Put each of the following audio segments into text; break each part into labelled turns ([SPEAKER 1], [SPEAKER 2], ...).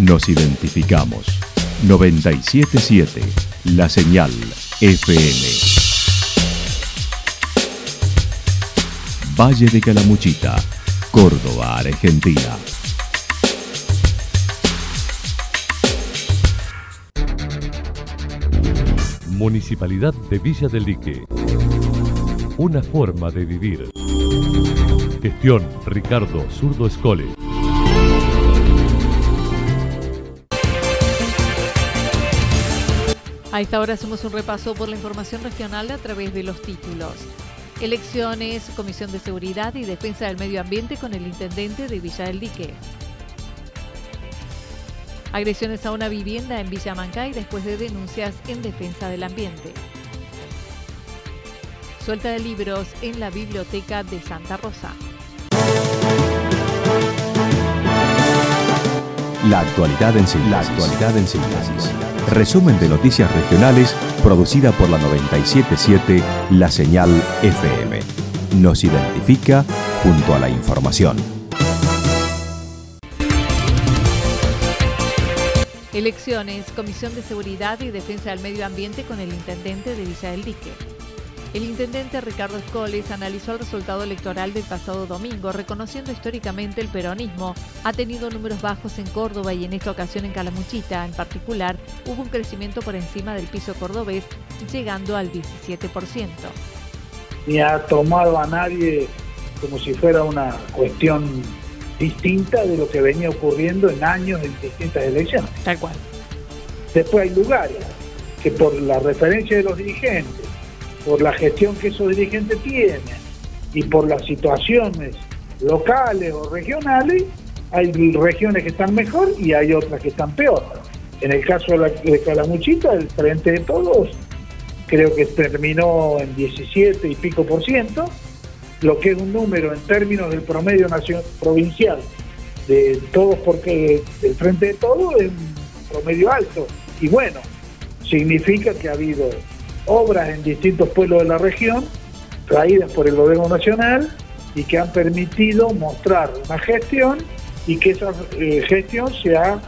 [SPEAKER 1] Nos identificamos. 977 La Señal FM. Valle de Calamuchita, Córdoba, Argentina.
[SPEAKER 2] Municipalidad de Villa del Lique. Una forma de vivir. Gestión Ricardo Zurdo Escole.
[SPEAKER 3] A esta hora hacemos un repaso por la información regional a través de los títulos. Elecciones, Comisión de Seguridad y Defensa del Medio Ambiente con el intendente de Villa del Dique. Agresiones a una vivienda en Villa Mancay después de denuncias en defensa del ambiente. Suelta de libros en la Biblioteca de Santa Rosa.
[SPEAKER 1] La actualidad en síntesis. La actualidad en síntesis. Resumen de noticias regionales producida por la 977 La Señal FM. Nos identifica junto a la información.
[SPEAKER 3] Elecciones, Comisión de Seguridad y Defensa del Medio Ambiente con el intendente de Villa del Dique. El intendente Ricardo Escoles analizó el resultado electoral del pasado domingo, reconociendo históricamente el peronismo. Ha tenido números bajos en Córdoba y en esta ocasión en Calamuchita. En particular, hubo un crecimiento por encima del piso cordobés, llegando al 17%.
[SPEAKER 4] Ni ha tomado a nadie como si fuera una cuestión distinta de lo que venía ocurriendo en años en distintas elecciones.
[SPEAKER 3] Tal cual.
[SPEAKER 4] Después hay lugares que por la referencia de los dirigentes, por la gestión que esos dirigentes tienen y por las situaciones locales o regionales, hay regiones que están mejor y hay otras que están peor. En el caso de, la, de Calamuchita, el Frente de Todos creo que terminó en 17 y pico por ciento, lo que es un número en términos del promedio nacional, provincial de todos, porque el Frente de Todos es un promedio alto. Y bueno, significa que ha habido obras en distintos pueblos de la región, traídas por el gobierno nacional y que han permitido mostrar una gestión y que esa eh, gestión se ha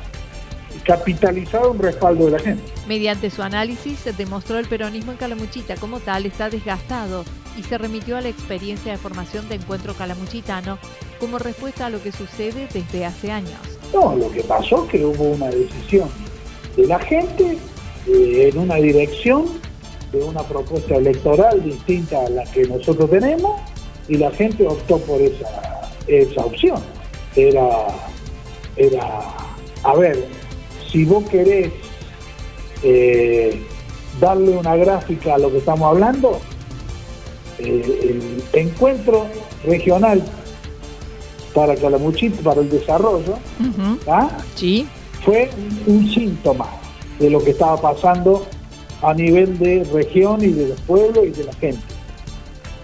[SPEAKER 4] capitalizado en respaldo de la gente.
[SPEAKER 3] Mediante su análisis se demostró el peronismo en Calamuchita como tal está desgastado y se remitió a la experiencia de formación de encuentro calamuchitano como respuesta a lo que sucede desde hace años.
[SPEAKER 4] No, lo que pasó es que hubo una decisión de la gente eh, en una dirección de una propuesta electoral distinta a la que nosotros tenemos y la gente optó por esa, esa opción. Era, era, a ver, si vos querés eh, darle una gráfica a lo que estamos hablando, eh, el encuentro regional para Calamuchita, para el desarrollo, ¿ah?
[SPEAKER 3] Sí.
[SPEAKER 4] fue un síntoma de lo que estaba pasando a nivel de región y de los pueblos y de la gente.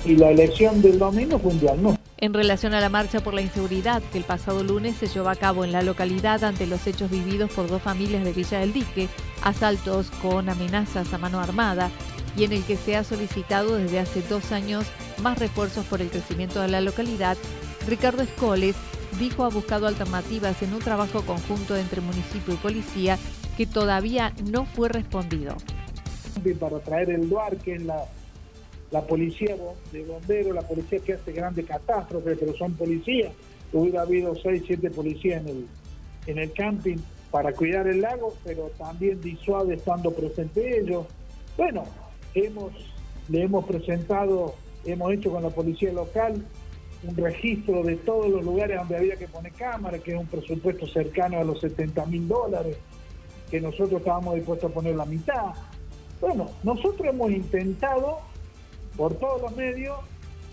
[SPEAKER 4] Y la elección del domingo fue un diagnóstico.
[SPEAKER 3] En relación a la marcha por la inseguridad que el pasado lunes se llevó a cabo en la localidad ante los hechos vividos por dos familias de Villa del Dique, asaltos con amenazas a mano armada, y en el que se ha solicitado desde hace dos años más refuerzos por el crecimiento de la localidad, Ricardo Escoles dijo ha buscado alternativas en un trabajo conjunto entre municipio y policía que todavía no fue respondido.
[SPEAKER 4] Para traer el DUAR, que la, policía de bomberos, la policía que hace grandes catástrofes, pero son policías. Hubiera habido seis, siete policías en el, en el camping para cuidar el lago, pero también disuade estando presente ellos. Bueno, hemos, le hemos presentado, hemos hecho con la policía local un registro de todos los lugares donde había que poner cámaras, que es un presupuesto cercano a los 70 mil dólares, que nosotros estábamos dispuestos a poner la mitad. Bueno, nosotros hemos intentado, por todos los medios,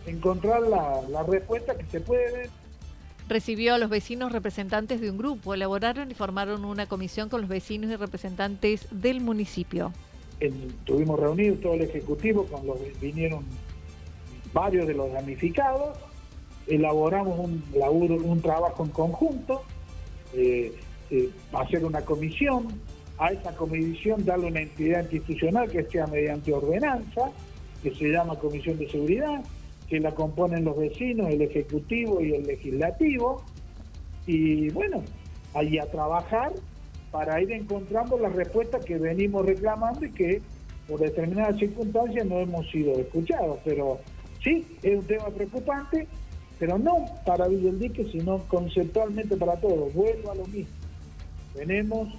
[SPEAKER 4] encontrar la, la respuesta que se puede.
[SPEAKER 3] Recibió a los vecinos representantes de un grupo, elaboraron y formaron una comisión con los vecinos y representantes del municipio.
[SPEAKER 4] En, tuvimos reunido todo el ejecutivo, con los vinieron varios de los damnificados, elaboramos un laburo, un trabajo en conjunto, eh, eh, hacer una comisión, a esa comisión darle una entidad institucional que sea mediante ordenanza, que se llama Comisión de Seguridad, que la componen los vecinos, el Ejecutivo y el Legislativo. Y bueno, ahí a trabajar para ir encontrando las respuestas que venimos reclamando y que por determinadas circunstancias no hemos sido escuchados. Pero sí, es un tema preocupante, pero no para Villa sino conceptualmente para todos. Vuelvo a lo mismo. Tenemos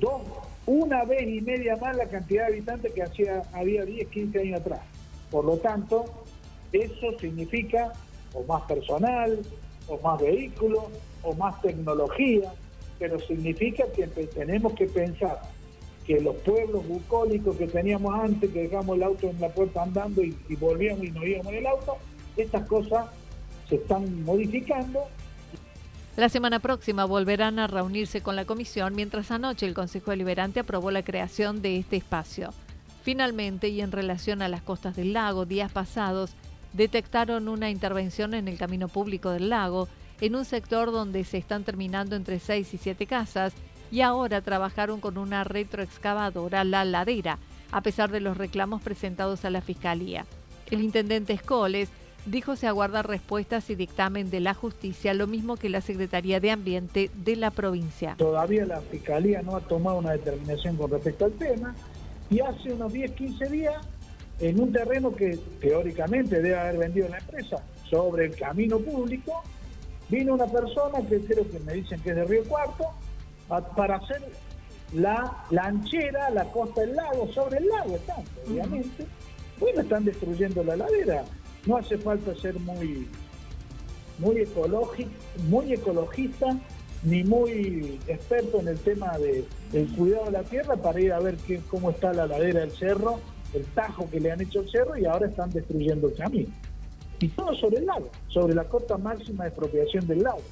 [SPEAKER 4] dos, una vez y media más la cantidad de habitantes que hacía, había 10, 15 años atrás. Por lo tanto, eso significa o más personal, o más vehículos, o más tecnología, pero significa que tenemos que pensar que los pueblos bucólicos que teníamos antes, que dejamos el auto en la puerta andando y, volvíamos y nos íbamos en el auto, estas cosas se están modificando
[SPEAKER 3] la semana próxima volverán a reunirse con la comisión, mientras anoche el Consejo Deliberante aprobó la creación de este espacio. Finalmente, y en relación a las costas del lago, días pasados detectaron una intervención en el camino público del lago, en un sector donde se están terminando entre 6 y 7 casas, y ahora trabajaron con una retroexcavadora la ladera, a pesar de los reclamos presentados a la Fiscalía. El intendente Escoles dijo se aguarda respuestas y dictamen de la justicia, lo mismo que la Secretaría de Ambiente de la provincia.
[SPEAKER 4] Todavía la Fiscalía no ha tomado una determinación con respecto al tema y hace unos 10, 15 días, en un terreno que teóricamente debe haber vendido la empresa, sobre el camino público, vino una persona que creo que me dicen que es de Río Cuarto, para hacer la lanchera, la costa del lago, sobre el lago están, obviamente. Bueno, están destruyendo la ladera no hace falta ser muy, muy, ecológico, muy ecologista ni muy experto en el tema de, del cuidado de la tierra para ir a ver qué, cómo está la ladera del cerro, el tajo que le han hecho al cerro y ahora están destruyendo el camino. Y todo sobre el lago, sobre la cota máxima de expropiación del lago.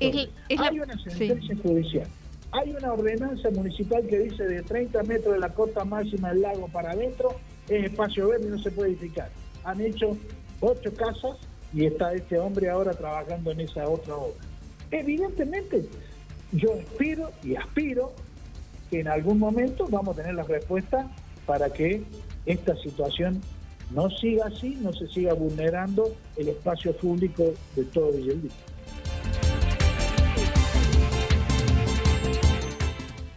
[SPEAKER 4] hay una sentencia judicial, hay una ordenanza municipal que dice de 30 metros de la cota máxima del lago para adentro es espacio verde y no se puede edificar han hecho ocho casas y está este hombre ahora trabajando en esa otra obra. Evidentemente, yo espero y aspiro que en algún momento vamos a tener la respuesta para que esta situación no siga así, no se siga vulnerando el espacio público de todo Villaldí.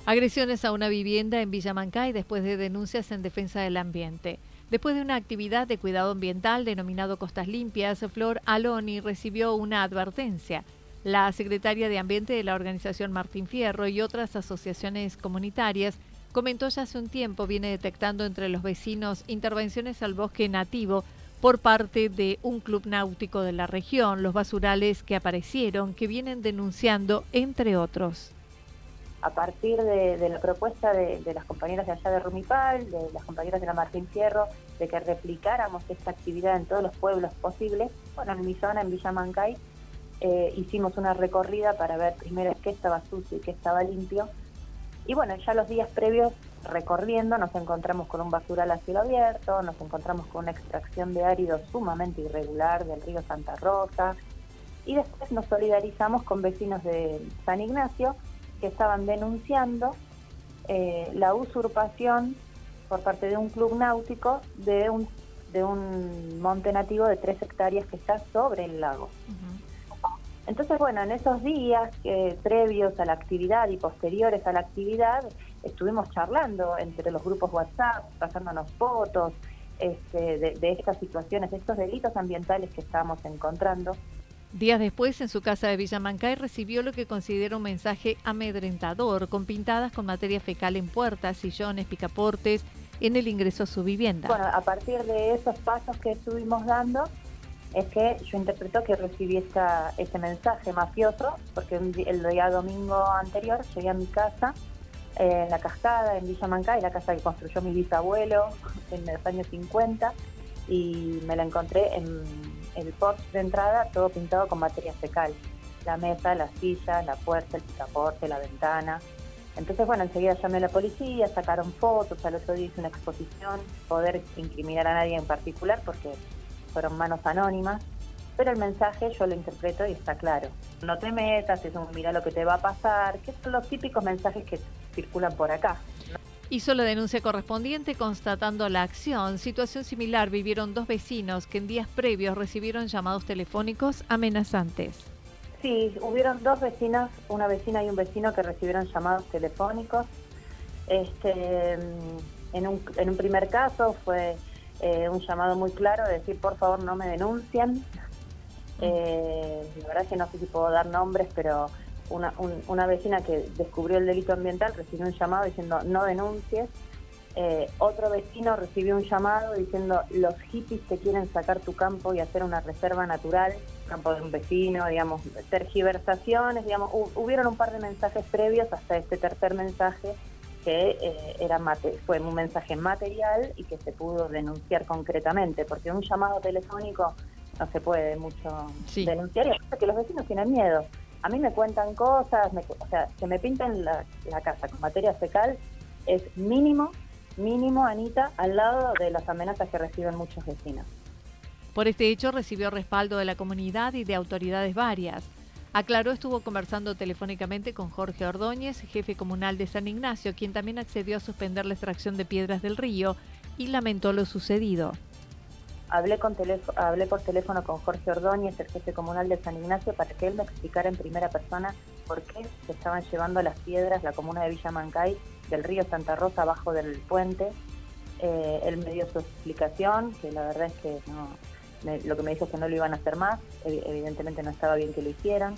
[SPEAKER 3] Agresiones a una vivienda en Villamancay después de denuncias en defensa del ambiente. Después de una actividad de cuidado ambiental denominado Costas Limpias, Flor Aloni recibió una advertencia. La secretaria de Ambiente de la organización Martín Fierro y otras asociaciones comunitarias comentó ya hace un tiempo viene detectando entre los vecinos intervenciones al bosque nativo por parte de un club náutico de la región, los basurales que aparecieron, que vienen denunciando, entre otros
[SPEAKER 5] a partir de, la propuesta de, las compañeras de allá de Rumipal, de las compañeras de la Martín Fierro, de que replicáramos esta actividad en todos los pueblos posibles, bueno, en mi zona, en Villa Mancay, eh, hicimos una recorrida para ver primero qué estaba sucio y qué estaba limpio. Y bueno, ya los días previos recorriendo nos encontramos con un basural a cielo abierto, nos encontramos con una extracción de árido sumamente irregular del río Santa Rosa y después nos solidarizamos con vecinos de San Ignacio que estaban denunciando eh, la usurpación por parte de un club náutico de un, de un monte nativo de tres hectáreas que está sobre el lago. Entonces, bueno, en esos días eh, previos a la actividad y posteriores a la actividad, estuvimos charlando entre los grupos WhatsApp, pasándonos fotos este, de, de estas situaciones, de estos delitos ambientales que estábamos encontrando.
[SPEAKER 3] Días después, en su casa de Villamancay, recibió lo que considera un mensaje amedrentador, con pintadas con materia fecal en puertas, sillones, picaportes, en el ingreso a su vivienda.
[SPEAKER 5] Bueno, a partir de esos pasos que estuvimos dando, es que yo interpreto que recibí esta, este mensaje mafioso, porque el día domingo anterior llegué a mi casa, en la cascada, en Villa Mancay, la casa que construyó mi bisabuelo en los años 50, y me la encontré en el porche de entrada todo pintado con materia fecal. La mesa, la silla, la puerta, el picaporte, la ventana. Entonces, bueno, enseguida llamé a la policía, sacaron fotos, al otro día hice una exposición, poder incriminar a nadie en particular porque fueron manos anónimas, pero el mensaje yo lo interpreto y está claro. No te metas, es un mira lo que te va a pasar, que son los típicos mensajes que circulan por acá
[SPEAKER 3] hizo la denuncia correspondiente constatando la acción. Situación similar vivieron dos vecinos que en días previos recibieron llamados telefónicos amenazantes.
[SPEAKER 5] Sí, hubieron dos vecinas, una vecina y un vecino que recibieron llamados telefónicos. Este, mm, en, un, en un primer caso fue eh, un llamado muy claro de decir, por favor, no me denuncien. Eh, la verdad es que no sé si puedo dar nombres, pero una, una vecina que descubrió el delito ambiental recibió un llamado diciendo, no denuncies. Eh, otro vecino recibió un llamado diciendo los hippies te quieren sacar tu campo y hacer una reserva natural, campo de un vecino, digamos, tergiversaciones, digamos, hubieron un par de mensajes previos hasta este tercer mensaje que eh, era mate fue un mensaje material y que se pudo denunciar concretamente, porque un llamado telefónico no se puede mucho denunciar y aparte que los vecinos tienen miedo. A mí me cuentan cosas, o sea, que me pintan la, la casa con materia fecal es mínimo mínimo, Anita, al lado de las amenazas que reciben muchos vecinos.
[SPEAKER 3] Por este hecho recibió respaldo de la comunidad y de autoridades varias. Aclaró estuvo conversando telefónicamente con Jorge Ordóñez, jefe comunal de San Ignacio, quien también accedió a suspender la extracción de piedras del río y lamentó lo sucedido.
[SPEAKER 5] Hablé, con hablé por teléfono con Jorge Ordóñez, el jefe comunal de San Ignacio, para que él me explicara en primera persona por qué se estaban llevando las piedras la comuna de Villa Mancay del río Santa Rosa abajo del puente. Eh, él me dio su explicación, que la verdad es que lo que me dijo es que no lo iban a hacer más, evidentemente no estaba bien que lo hicieran.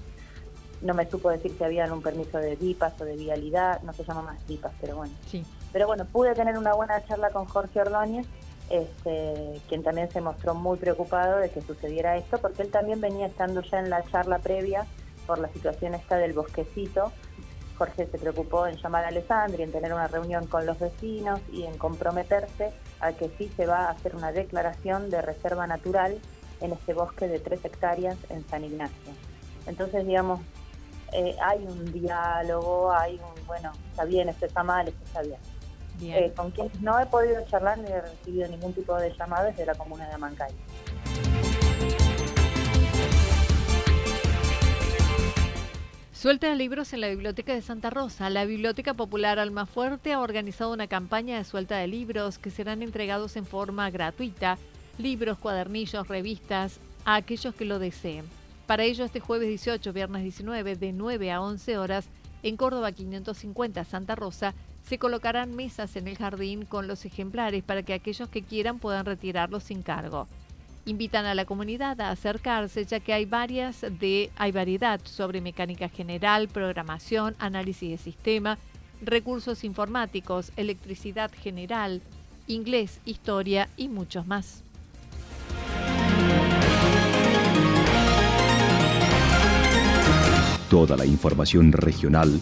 [SPEAKER 5] No me supo decir si habían un permiso de DIPAS o de vialidad, no se llama más DIPAS, pero bueno. Sí. Pero bueno, pude tener una buena charla con Jorge Ordóñez, este, quien también se mostró muy preocupado de que sucediera esto, porque él también venía estando ya en la charla previa por la situación esta del bosquecito, Jorge se preocupó en llamar a Alessandri, en tener una reunión con los vecinos y en comprometerse a que sí se va a hacer una declaración de reserva natural en este bosque de tres hectáreas en San Ignacio. Entonces, digamos, eh, hay un diálogo, hay un, bueno, está bien, esto está mal, esto está bien. Eh, con quienes no he podido charlar ni he recibido ningún tipo de llamado desde la comuna de Mancay.
[SPEAKER 3] Suelta de libros en la Biblioteca de Santa Rosa. La Biblioteca Popular Almafuerte ha organizado una campaña de suelta de libros que serán entregados en forma gratuita, libros, cuadernillos, revistas, a aquellos que lo deseen. Para ello, este jueves 18, viernes 19, de 9 a 11 horas, en Córdoba 550, Santa Rosa, se colocarán mesas en el jardín con los ejemplares para que aquellos que quieran puedan retirarlos sin cargo. Invitan a la comunidad a acercarse ya que hay varias de hay variedad sobre mecánica general, programación, análisis de sistema, recursos informáticos, electricidad general, inglés, historia y muchos más.
[SPEAKER 1] Toda la información regional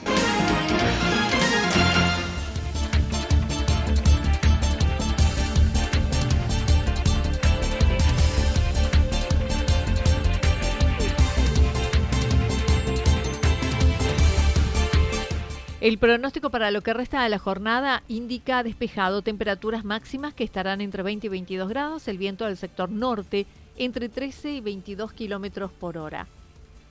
[SPEAKER 3] El pronóstico para lo que resta de la jornada indica despejado, temperaturas máximas que estarán entre 20 y 22 grados, el viento del sector norte entre 13 y 22 kilómetros por hora.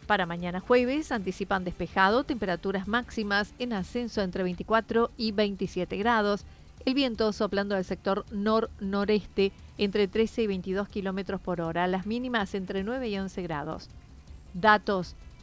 [SPEAKER 3] Para mañana jueves anticipan despejado, temperaturas máximas en ascenso entre 24 y 27 grados, el viento soplando del sector nor-noreste entre 13 y 22 kilómetros por hora, las mínimas entre 9 y 11 grados. Datos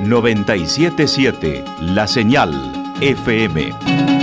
[SPEAKER 1] 977 La Señal FM.